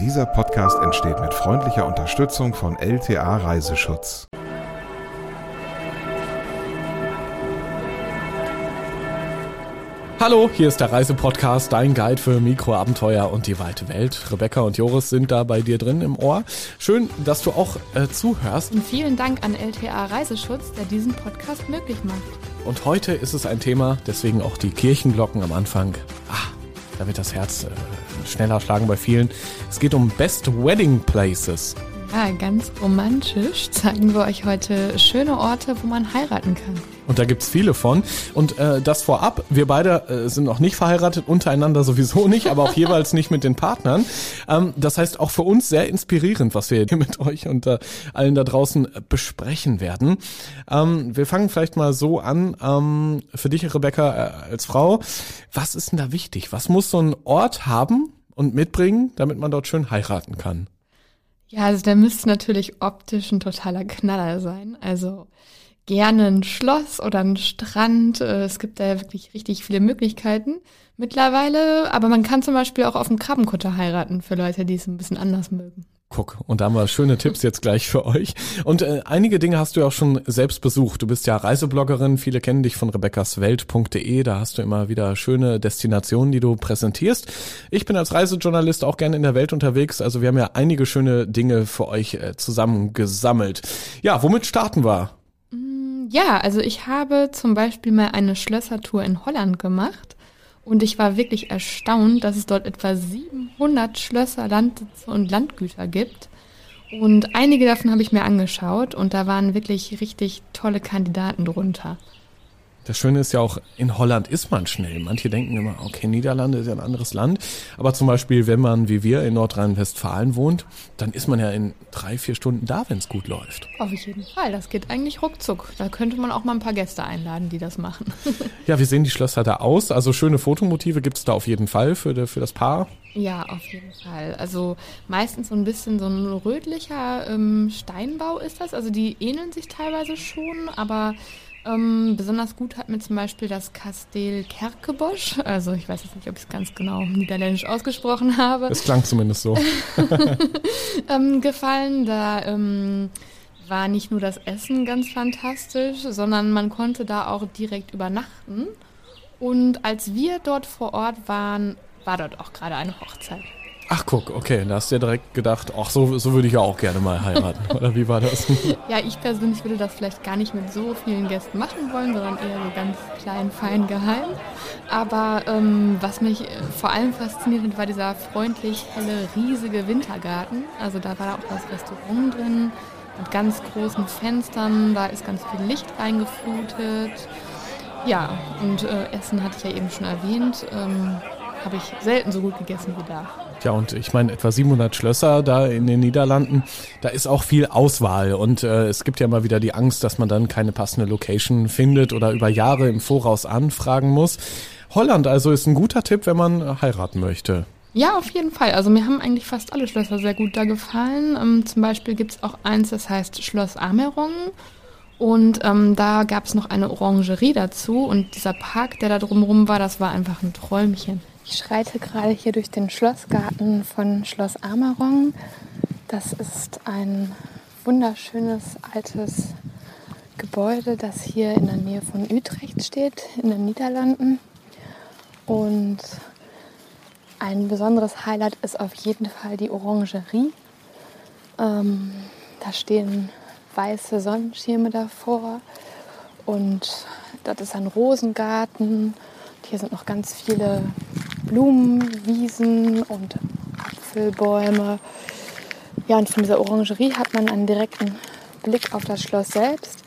Dieser Podcast entsteht mit freundlicher Unterstützung von LTA Reiseschutz. Hallo, hier ist der Reisepodcast, dein Guide für Mikroabenteuer und die weite Welt. Rebecca und Joris sind da bei dir drin im Ohr. Schön, dass du auch äh, zuhörst. Und vielen Dank an LTA Reiseschutz, der diesen Podcast möglich macht. Und heute ist es ein Thema, deswegen auch die Kirchenglocken am Anfang. Ah, da wird das Herz äh, schneller schlagen bei vielen. Es geht um Best Wedding Places. Ja, ganz romantisch zeigen wir euch heute schöne Orte, wo man heiraten kann. Und da gibt's viele von. Und äh, das vorab, wir beide äh, sind noch nicht verheiratet, untereinander sowieso nicht, aber auch jeweils nicht mit den Partnern. Ähm, das heißt auch für uns sehr inspirierend, was wir hier mit euch und äh, allen da draußen äh, besprechen werden. Ähm, wir fangen vielleicht mal so an. Ähm, für dich, Rebecca, äh, als Frau, was ist denn da wichtig? Was muss so ein Ort haben und mitbringen, damit man dort schön heiraten kann? Ja, also der müsste natürlich optisch ein totaler Knaller sein. Also gerne ein Schloss oder ein Strand. Äh, es gibt da wirklich richtig viele Möglichkeiten mittlerweile. Aber man kann zum Beispiel auch auf dem Krabbenkutter heiraten für Leute, die es ein bisschen anders mögen. Guck, und da haben wir schöne Tipps jetzt gleich für euch. Und äh, einige Dinge hast du ja auch schon selbst besucht. Du bist ja Reisebloggerin, viele kennen dich von rebeccaswelt.de, da hast du immer wieder schöne Destinationen, die du präsentierst. Ich bin als Reisejournalist auch gerne in der Welt unterwegs, also wir haben ja einige schöne Dinge für euch äh, zusammengesammelt. Ja, womit starten wir? Mm, ja, also ich habe zum Beispiel mal eine Schlössertour in Holland gemacht. Und ich war wirklich erstaunt, dass es dort etwa 700 Schlösser, Landsitze und Landgüter gibt. Und einige davon habe ich mir angeschaut und da waren wirklich richtig tolle Kandidaten drunter. Das Schöne ist ja auch, in Holland ist man schnell. Manche denken immer, okay, Niederlande ist ja ein anderes Land. Aber zum Beispiel, wenn man wie wir in Nordrhein-Westfalen wohnt, dann ist man ja in drei, vier Stunden da, wenn es gut läuft. Auf jeden Fall, das geht eigentlich ruckzuck. Da könnte man auch mal ein paar Gäste einladen, die das machen. ja, wie sehen die Schlösser da aus? Also schöne Fotomotive gibt es da auf jeden Fall für, für das Paar. Ja, auf jeden Fall. Also meistens so ein bisschen so ein rötlicher ähm, Steinbau ist das. Also die ähneln sich teilweise schon, aber ähm, besonders gut hat mir zum Beispiel das Kasteel Kerkebosch, also ich weiß jetzt nicht, ob ich es ganz genau niederländisch ausgesprochen habe. Es klang zumindest so. ähm, gefallen. Da ähm, war nicht nur das Essen ganz fantastisch, sondern man konnte da auch direkt übernachten. Und als wir dort vor Ort waren, war dort auch gerade eine Hochzeit. Ach guck, okay, da hast du ja direkt gedacht, ach so, so würde ich ja auch gerne mal heiraten. Oder wie war das? ja, ich persönlich würde das vielleicht gar nicht mit so vielen Gästen machen wollen, sondern eher so ganz klein, fein, geheim. Aber ähm, was mich äh, vor allem fasziniert hat, war dieser freundlich helle, riesige Wintergarten. Also da war auch das Restaurant drin mit ganz großen Fenstern, da ist ganz viel Licht reingeflutet. Ja, und äh, Essen hatte ich ja eben schon erwähnt. Ähm, Habe ich selten so gut gegessen wie da. Ja, und ich meine, etwa 700 Schlösser da in den Niederlanden, da ist auch viel Auswahl. Und äh, es gibt ja immer wieder die Angst, dass man dann keine passende Location findet oder über Jahre im Voraus anfragen muss. Holland also ist ein guter Tipp, wenn man heiraten möchte. Ja, auf jeden Fall. Also mir haben eigentlich fast alle Schlösser sehr gut da gefallen. Ähm, zum Beispiel gibt es auch eins, das heißt Schloss Amerongen. Und ähm, da gab es noch eine Orangerie dazu. Und dieser Park, der da drumherum war, das war einfach ein Träumchen. Ich schreite gerade hier durch den Schlossgarten von Schloss Amarong. Das ist ein wunderschönes altes Gebäude, das hier in der Nähe von Utrecht steht, in den Niederlanden. Und ein besonderes Highlight ist auf jeden Fall die Orangerie. Ähm, da stehen weiße Sonnenschirme davor und dort ist ein Rosengarten. Hier sind noch ganz viele Blumenwiesen und Apfelbäume. Ja, und von dieser Orangerie hat man einen direkten Blick auf das Schloss selbst.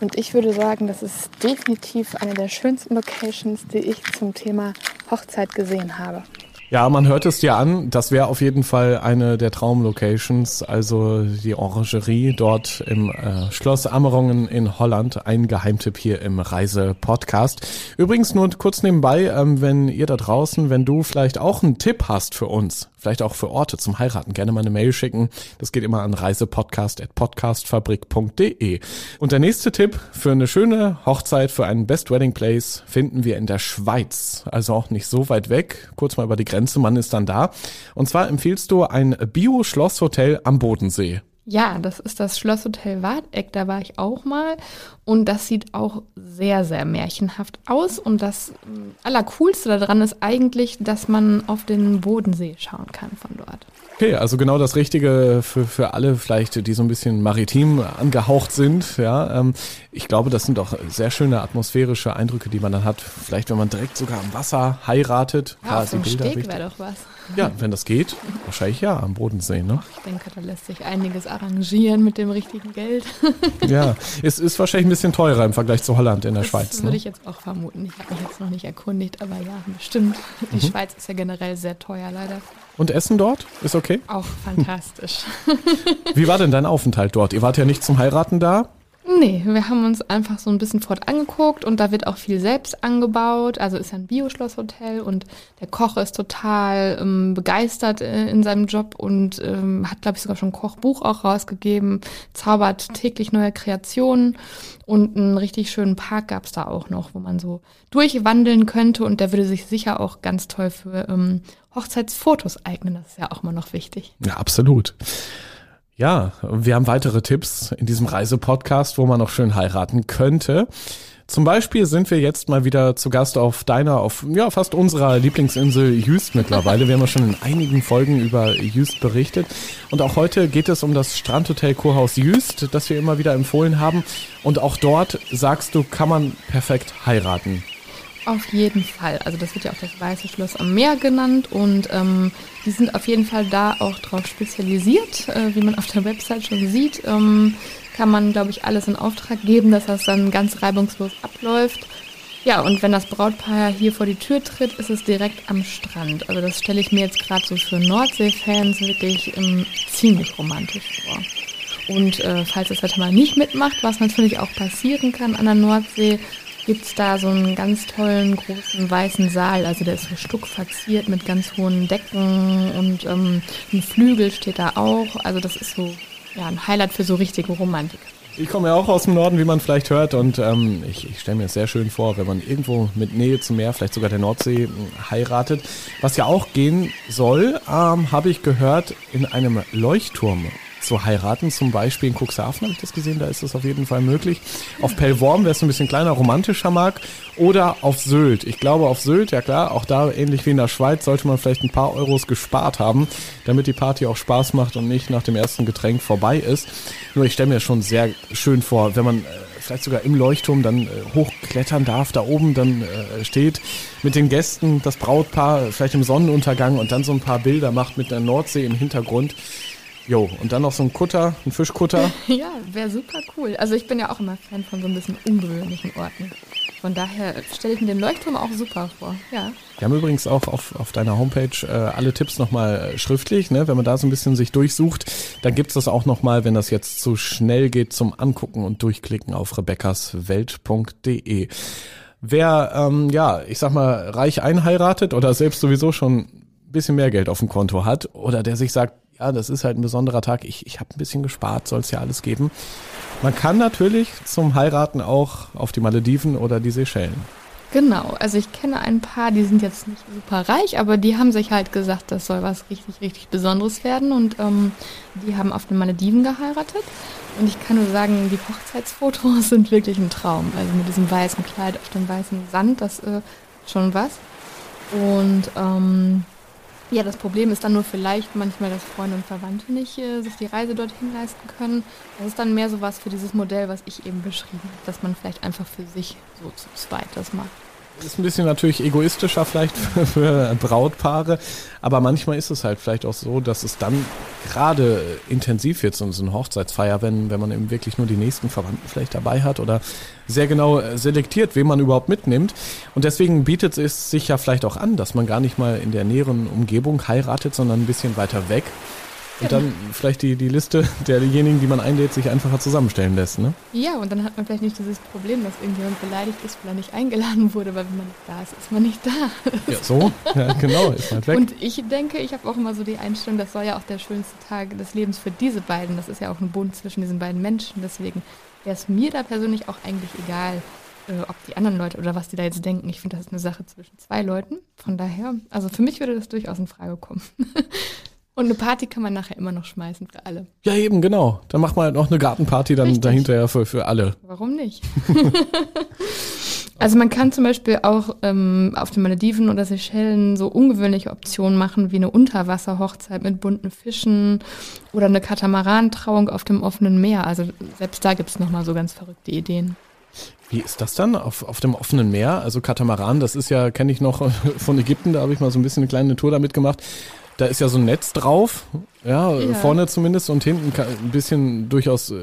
Und ich würde sagen, das ist definitiv eine der schönsten Locations, die ich zum Thema Hochzeit gesehen habe. Ja, man hört es dir an. Das wäre auf jeden Fall eine der Traumlocations, also die Orangerie dort im äh, Schloss Ammerungen in Holland. Ein Geheimtipp hier im Reise-Podcast. Übrigens nur kurz nebenbei, ähm, wenn ihr da draußen, wenn du vielleicht auch einen Tipp hast für uns, vielleicht auch für Orte zum Heiraten, gerne mal eine Mail schicken. Das geht immer an reisepodcast.podcastfabrik.de. Und der nächste Tipp für eine schöne Hochzeit, für einen Best Wedding Place finden wir in der Schweiz. Also auch nicht so weit weg, kurz mal über die Grenze Grenze, man ist dann da. Und zwar empfiehlst du ein Bio-Schlosshotel am Bodensee. Ja, das ist das Schlosshotel Warteck, da war ich auch mal und das sieht auch sehr, sehr märchenhaft aus und das ähm, Allercoolste daran ist eigentlich, dass man auf den Bodensee schauen kann von dort. Okay, also genau das Richtige für, für alle vielleicht, die so ein bisschen maritim angehaucht sind. Ja, ähm, ich glaube, das sind auch sehr schöne atmosphärische Eindrücke, die man dann hat. Vielleicht, wenn man direkt sogar am Wasser heiratet. Ja, auf so ein Steg wäre doch was. Ja, wenn das geht, wahrscheinlich ja, am Bodensee. Ne? Ich denke, da lässt sich einiges arrangieren mit dem richtigen Geld. ja, es ist wahrscheinlich ein bisschen teurer im Vergleich zu Holland in der das Schweiz. Das würde ne? ich jetzt auch vermuten. Ich habe mich jetzt noch nicht erkundigt, aber ja, bestimmt. Die mhm. Schweiz ist ja generell sehr teuer, leider. Und Essen dort? Ist okay? Auch fantastisch. Wie war denn dein Aufenthalt dort? Ihr wart ja nicht zum Heiraten da? Nee, wir haben uns einfach so ein bisschen fort angeguckt und da wird auch viel selbst angebaut. Also ist ja ein Bioschlosshotel und der Koch ist total ähm, begeistert äh, in seinem Job und ähm, hat, glaube ich, sogar schon ein Kochbuch auch rausgegeben, zaubert täglich neue Kreationen und einen richtig schönen Park gab's da auch noch, wo man so durchwandeln könnte und der würde sich sicher auch ganz toll für ähm, Hochzeitsfotos eignen. Das ist ja auch immer noch wichtig. Ja, absolut. Ja, wir haben weitere Tipps in diesem Reisepodcast, wo man noch schön heiraten könnte. Zum Beispiel sind wir jetzt mal wieder zu Gast auf deiner, auf ja fast unserer Lieblingsinsel Jüst mittlerweile. Wir haben ja schon in einigen Folgen über Jüst berichtet. Und auch heute geht es um das Strandhotel Kurhaus Jüst, das wir immer wieder empfohlen haben. Und auch dort, sagst du, kann man perfekt heiraten. Auf jeden Fall. Also das wird ja auch das Weiße Schloss am Meer genannt und ähm, die sind auf jeden Fall da auch drauf spezialisiert. Äh, wie man auf der Website schon sieht, ähm, kann man, glaube ich, alles in Auftrag geben, dass das dann ganz reibungslos abläuft. Ja, und wenn das Brautpaar hier vor die Tür tritt, ist es direkt am Strand. Also das stelle ich mir jetzt gerade so für Nordsee-Fans wirklich ähm, ziemlich romantisch vor. Und äh, falls das Wetter mal nicht mitmacht, was natürlich auch passieren kann an der Nordsee, gibt es da so einen ganz tollen großen weißen Saal. Also der ist so stuckverziert mit ganz hohen Decken und ähm, ein Flügel steht da auch. Also das ist so ja, ein Highlight für so richtige Romantik. Ich komme ja auch aus dem Norden, wie man vielleicht hört, und ähm, ich, ich stelle mir es sehr schön vor, wenn man irgendwo mit Nähe zum Meer, vielleicht sogar der Nordsee, heiratet. Was ja auch gehen soll, ähm, habe ich gehört, in einem Leuchtturm zu heiraten. Zum Beispiel in Cuxhaven habe ich das gesehen, da ist das auf jeden Fall möglich. Auf Pellworm, wer es ein bisschen kleiner, romantischer mag. Oder auf Sylt. Ich glaube auf Sylt, ja klar, auch da ähnlich wie in der Schweiz sollte man vielleicht ein paar Euros gespart haben, damit die Party auch Spaß macht und nicht nach dem ersten Getränk vorbei ist. Nur ich stelle mir schon sehr schön vor, wenn man äh, vielleicht sogar im Leuchtturm dann äh, hochklettern darf, da oben dann äh, steht mit den Gästen, das Brautpaar, vielleicht im Sonnenuntergang und dann so ein paar Bilder macht mit der Nordsee im Hintergrund. Jo, und dann noch so ein Kutter, ein Fischkutter. ja, wäre super cool. Also ich bin ja auch immer Fan von so ein bisschen ungewöhnlichen Orten. Von daher stelle ich mir den Leuchtturm auch super vor. Ja. Wir haben übrigens auch auf, auf deiner Homepage äh, alle Tipps nochmal äh, schriftlich. Ne? Wenn man da so ein bisschen sich durchsucht, dann gibt es das auch nochmal, wenn das jetzt zu schnell geht, zum Angucken und Durchklicken auf rebeccaswelt.de. Wer, ähm, ja, ich sag mal, reich einheiratet oder selbst sowieso schon ein bisschen mehr Geld auf dem Konto hat oder der sich sagt, ja, das ist halt ein besonderer Tag. Ich, ich habe ein bisschen gespart, soll es ja alles geben. Man kann natürlich zum Heiraten auch auf die Malediven oder die Seychellen. Genau, also ich kenne ein paar, die sind jetzt nicht super reich, aber die haben sich halt gesagt, das soll was richtig, richtig Besonderes werden und ähm, die haben auf den Malediven geheiratet. Und ich kann nur sagen, die Hochzeitsfotos sind wirklich ein Traum. Also mit diesem weißen Kleid auf dem weißen Sand, das äh, schon was. Und ähm, ja, das Problem ist dann nur vielleicht manchmal, dass Freunde und Verwandte nicht äh, sich die Reise dorthin leisten können. Das ist dann mehr so was für dieses Modell, was ich eben beschrieben habe, dass man vielleicht einfach für sich so zu zweit das macht. Ist ein bisschen natürlich egoistischer vielleicht für, Brautpaare, aber manchmal ist es halt vielleicht auch so, dass es dann gerade intensiv wird, so eine Hochzeitsfeier, wenn, wenn man eben wirklich nur die nächsten Verwandten vielleicht dabei hat oder sehr genau äh, selektiert, wen man überhaupt mitnimmt. Und deswegen bietet es sich ja vielleicht auch an, dass man gar nicht mal in der näheren Umgebung heiratet, sondern ein bisschen weiter weg und dann vielleicht die, die Liste derjenigen, die man einlädt, sich einfacher zusammenstellen lässt, ne? Ja, und dann hat man vielleicht nicht dieses Problem, dass irgendjemand beleidigt ist, weil er nicht eingeladen wurde, weil wenn man nicht da ist, ist man nicht da. Ja, so, ja, genau, ist halt weg. Und ich denke, ich habe auch immer so die Einstellung, das soll ja auch der schönste Tag des Lebens für diese beiden. Das ist ja auch ein Bund zwischen diesen beiden Menschen. Deswegen wäre es mir da persönlich auch eigentlich egal, äh, ob die anderen Leute oder was die da jetzt denken. Ich finde, das ist eine Sache zwischen zwei Leuten. Von daher, also für mich würde das durchaus in Frage kommen. Und eine Party kann man nachher immer noch schmeißen für alle. Ja, eben, genau. Dann macht man halt noch eine Gartenparty dann Richtig. dahinter ja für, für alle. Warum nicht? also man kann zum Beispiel auch ähm, auf den Malediven oder Seychellen so ungewöhnliche Optionen machen, wie eine Unterwasserhochzeit mit bunten Fischen oder eine Katamarantrauung auf dem offenen Meer. Also selbst da gibt's noch nochmal so ganz verrückte Ideen. Wie ist das dann auf, auf dem offenen Meer? Also Katamaran, das ist ja, kenne ich noch von Ägypten, da habe ich mal so ein bisschen eine kleine Tour damit gemacht. Da ist ja so ein Netz drauf, ja, Ja. vorne zumindest und hinten ein bisschen durchaus äh,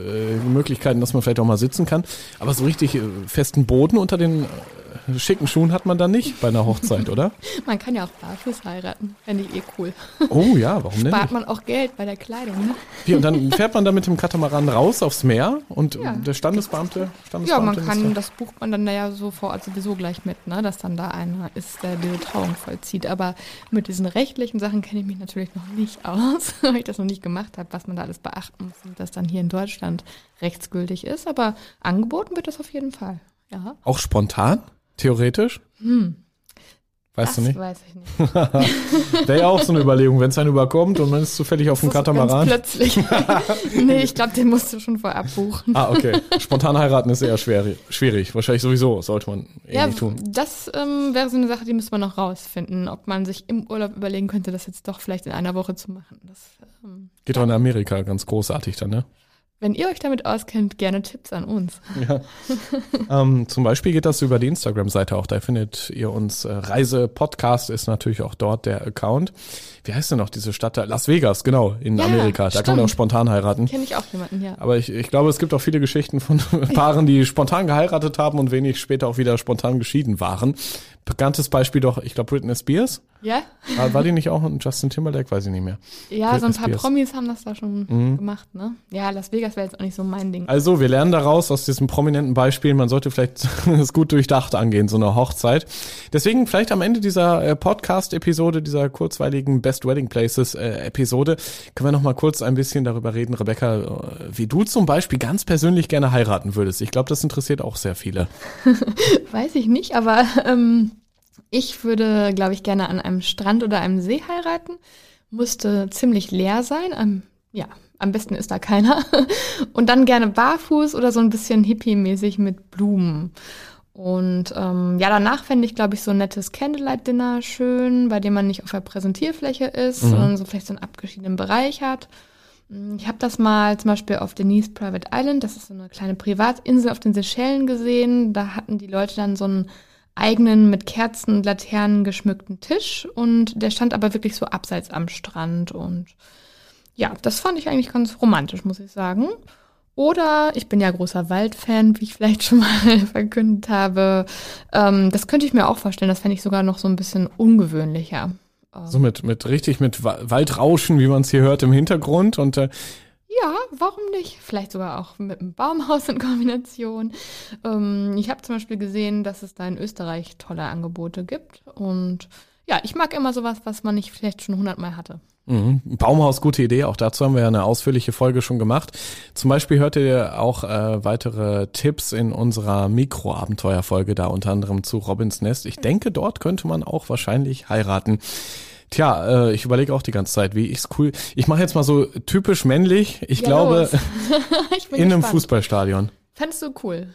Möglichkeiten, dass man vielleicht auch mal sitzen kann. Aber so richtig äh, festen Boden unter den äh, schicken Schuhen hat man dann nicht bei einer Hochzeit, oder? Man kann ja auch barfuß heiraten. Fände ich eh cool. Oh ja, warum denn? Spart man auch Geld bei der Kleidung, ne? Wie, und dann fährt man da mit dem Katamaran raus aufs Meer und Ja. der Standesbeamte, Ja, Standesbeamte man ist kann, da. das bucht man dann ja so vor Ort sowieso gleich mit, ne? Dass dann da einer ist, der diese Trauung vollzieht. Aber mit diesen rechtlichen Sachen kenne ich mich natürlich noch nicht aus, weil ich das noch nicht gemacht habe, was man da alles beachten muss und das dann hier in Deutschland rechtsgültig ist. Aber angeboten wird das auf jeden Fall. Ja. Auch spontan, theoretisch? Weißt das du nicht? weiß ich nicht. Wäre ja auch so eine Überlegung, wenn es einen überkommt und man ist zufällig auf dem Katamaran. Ganz plötzlich. nee, ich glaube, den musst du schon vorab buchen. Ah, okay. Spontan heiraten ist eher schwer, schwierig. Wahrscheinlich sowieso, sollte man eh Ja, nicht tun. das ähm, wäre so eine Sache, die müsste man noch rausfinden, ob man sich im Urlaub überlegen könnte, das jetzt doch vielleicht in einer Woche zu machen. Das, ähm, Geht doch in Amerika ganz großartig dann, ne? Wenn ihr euch damit auskennt, gerne Tipps an uns. Ja. ähm, zum Beispiel geht das über die Instagram-Seite auch. Da findet ihr uns. Äh, Reise Podcast ist natürlich auch dort der Account. Wie heißt denn noch diese Stadt da? Las Vegas, genau, in Ja, Amerika. Da kann man auch stimmt. spontan heiraten. Kenne ich auch jemanden, ja. Aber ich, ich glaube, es gibt auch viele Geschichten von Paaren, die spontan geheiratet haben und wenig später auch wieder spontan geschieden waren. Bekanntes Beispiel doch, ich glaube, Britney Spears. Ja? War, war die nicht auch ein Justin Timberlake? Weiß ich nicht mehr. Ja, so ein Britney paar Spears. Promis haben das da schon Mhm. gemacht, ne? Ja, Las Vegas wäre jetzt auch nicht so mein Ding. Also, wir lernen daraus aus diesem prominenten Beispiel, man sollte vielleicht es gut durchdacht angehen, so eine Hochzeit. Deswegen vielleicht am Ende dieser äh, Podcast-Episode, dieser kurzweiligen Best Wedding Places-Episode, können wir noch mal kurz ein bisschen darüber reden, Rebecca, äh, wie du zum Beispiel ganz persönlich gerne heiraten würdest. Ich glaube, das interessiert auch sehr viele. Weiß ich nicht, aber ähm, ich würde, glaube ich, gerne an einem Strand oder einem See heiraten. Musste ziemlich leer sein. Ähm, ja, am besten ist da keiner. Und dann gerne barfuß oder so ein bisschen hippie-mäßig mit Blumen. Und ähm, ja, danach fände ich, glaube ich, so ein nettes Candlelight-Dinner schön, bei dem man nicht auf der Präsentierfläche ist, Mhm. sondern so vielleicht so einen abgeschiedenen Bereich hat. Mm, Ich habe das mal zum Beispiel auf Denise Private Island, das ist so eine kleine Privatinsel auf den Seychellen gesehen. Da hatten die Leute dann so einen eigenen mit Kerzen und Laternen geschmückten Tisch und der stand aber wirklich so abseits am Strand und ja, das fand ich eigentlich ganz romantisch, muss ich sagen. Oder ich bin ja großer Waldfan, wie ich vielleicht schon mal verkündet habe. Ähm, das könnte ich mir auch vorstellen. Das fände ich sogar noch so ein bisschen ungewöhnlicher. So mit, mit richtig mit Wa- Waldrauschen, wie man es hier hört im Hintergrund. Und äh, Ja, warum nicht? Vielleicht sogar auch mit einem Baumhaus in Kombination. Ähm, ich habe zum Beispiel gesehen, dass es da in Österreich tolle Angebote gibt. Und ja, ich mag immer sowas, was man nicht vielleicht schon hundertmal hatte. Mhm. Baumhaus, gute Idee. Auch dazu haben wir ja eine ausführliche Folge schon gemacht. Zum Beispiel hört ihr auch äh, weitere Tipps in unserer Mikroabenteuerfolge, da unter anderem zu Robins Nest. Ich denke, dort könnte man auch wahrscheinlich heiraten. Tja, äh, ich überlege auch die ganze Zeit, wie ich's cool. Ich mache jetzt mal so typisch männlich. Ich Ja, glaube, ich in einem gespannt. Fußballstadion. Fändest du cool?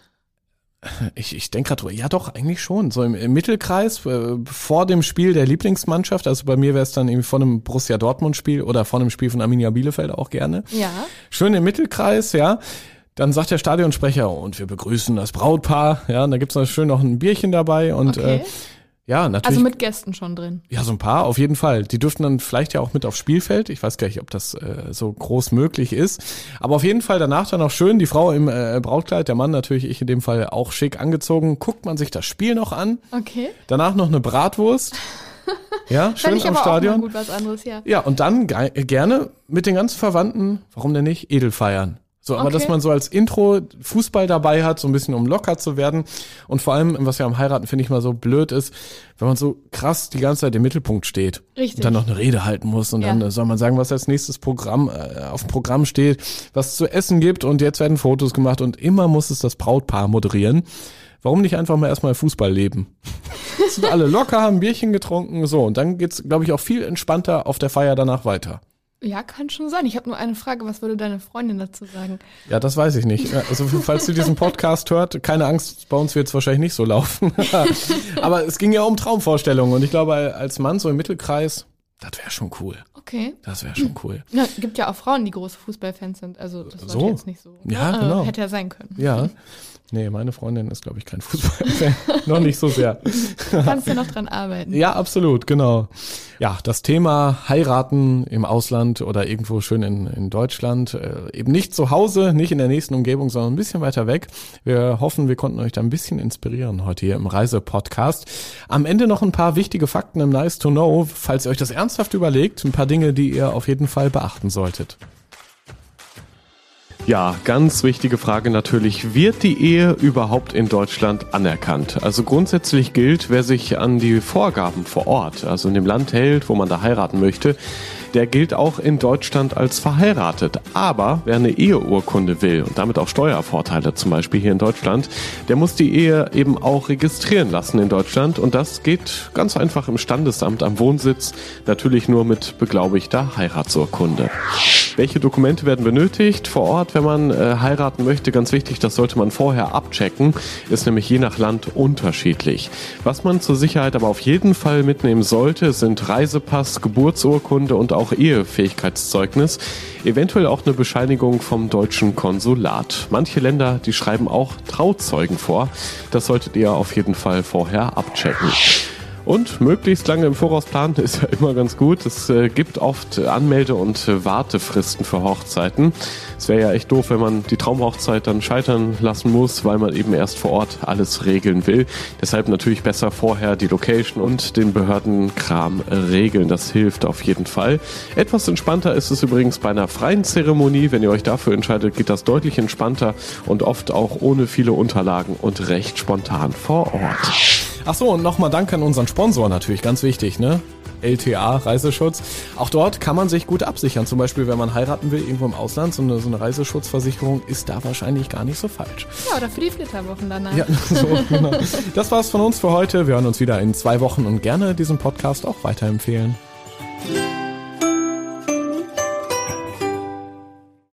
Ich, ich denke gerade ja doch, eigentlich schon. So im, im Mittelkreis, äh, vor dem Spiel der Lieblingsmannschaft, also bei mir wäre es dann irgendwie vor einem Borussia Dortmund-Spiel oder vor einem Spiel von Arminia Bielefeld auch gerne. Ja. Schön im Mittelkreis, ja. Dann sagt der Stadionsprecher, und wir begrüßen das Brautpaar, ja, und da gibt's noch schön noch ein Bierchen dabei und Okay. äh, ja, natürlich. also mit Gästen schon drin. ja, so ein paar, auf jeden Fall. Die dürften dann vielleicht ja auch mit aufs Spielfeld. Ich weiß gar nicht, ob das äh, so groß möglich ist. Aber auf jeden Fall danach dann auch schön, die Frau im äh, Brautkleid, der Mann natürlich, ich in dem Fall auch schick angezogen. Guckt man sich das Spiel noch an. Okay. Danach noch eine Bratwurst. Ja, schön ich am aber Stadion. auch mal gut was anderes, ja. Ja, und dann ge gerne mit den ganzen Verwandten, warum denn nicht, edel feiern. So, aber Okay. dass man so als Intro Fußball dabei hat, so ein bisschen um locker zu werden. Und vor allem, was ja am Heiraten finde ich mal so blöd ist, wenn man so krass die ganze Zeit im Mittelpunkt steht. Richtig. Und dann noch eine Rede halten muss und dann Ja. äh, soll man sagen, was als nächstes Programm äh, auf dem Programm steht, was es zu essen gibt und jetzt werden Fotos gemacht und immer muss es das Brautpaar moderieren. Warum nicht einfach mal erstmal Fußball leben? Sind alle locker, haben Bierchen getrunken, so. Und dann geht's, glaube ich, auch viel entspannter auf der Feier danach weiter. Ja, kann schon sein. Ich habe nur eine Frage. Was würde deine Freundin dazu sagen? Ja, das weiß ich nicht. Also falls du diesen Podcast hört, keine Angst, bei uns wird es wahrscheinlich nicht so laufen. Aber es ging ja um Traumvorstellungen und ich glaube, als Mann so im Mittelkreis, das wäre schon cool. Okay. Das wäre schon cool. Ja, gibt ja auch Frauen, die große Fußballfans sind. Also das So? war jetzt nicht so. Ja, Äh, genau. Hätte ja sein können. Ja. Nee, meine Freundin ist, glaube ich, kein Fußballfan. Noch nicht so sehr. Kannst du noch dran arbeiten. Ja, absolut, genau. Ja, das Thema heiraten im Ausland oder irgendwo schön in, in Deutschland, äh, eben nicht zu Hause, nicht in der nächsten Umgebung, sondern ein bisschen weiter weg. Wir hoffen, wir konnten euch da ein bisschen inspirieren heute hier im Reisepodcast. Am Ende noch ein paar wichtige Fakten im Nice to Know, falls ihr euch das ernsthaft überlegt, ein paar Dinge, die ihr auf jeden Fall beachten solltet. Ja, ganz wichtige Frage natürlich. Wird die Ehe überhaupt in Deutschland anerkannt? Also grundsätzlich gilt, wer sich an die Vorgaben vor Ort, also in dem Land hält, wo man da heiraten möchte, der gilt auch in Deutschland als verheiratet. Aber wer eine Eheurkunde will und damit auch Steuervorteile zum Beispiel hier in Deutschland, der muss die Ehe eben auch registrieren lassen in Deutschland. Und das geht ganz einfach im Standesamt am Wohnsitz, natürlich nur mit beglaubigter Heiratsurkunde. Welche Dokumente werden benötigt vor Ort, wenn man äh, heiraten möchte? Ganz wichtig, das sollte man vorher abchecken. Ist nämlich je nach Land unterschiedlich. Was man zur Sicherheit aber auf jeden Fall mitnehmen sollte, sind Reisepass, Geburtsurkunde und auch Ehefähigkeitszeugnis. Eventuell auch eine Bescheinigung vom deutschen Konsulat. Manche Länder, die schreiben auch Trauzeugen vor. Das solltet ihr auf jeden Fall vorher abchecken. Und möglichst lange im Voraus planen ist ja immer ganz gut. Es äh, gibt oft Anmelde- und Wartefristen für Hochzeiten. Es wäre ja echt doof, wenn man die Traumhochzeit dann scheitern lassen muss, weil man eben erst vor Ort alles regeln will. Deshalb natürlich besser vorher die Location und den Behördenkram regeln. Das hilft auf jeden Fall. Etwas entspannter ist es übrigens bei einer freien Zeremonie. Wenn ihr euch dafür entscheidet, geht das deutlich entspannter und oft auch ohne viele Unterlagen und recht spontan vor Ort. Ach so, und nochmal Dank an unseren Sponsor natürlich, ganz wichtig, ne? LTA, Reiseschutz. Auch dort kann man sich gut absichern. Zum Beispiel, wenn man heiraten will, irgendwo im Ausland, so eine, so eine Reiseschutzversicherung ist da wahrscheinlich gar nicht so falsch. Ja, oder für die Flitterwochen danach. Ja, so, genau. Das war's von uns für heute. Wir hören uns wieder in zwei Wochen und gerne diesen Podcast auch weiterempfehlen.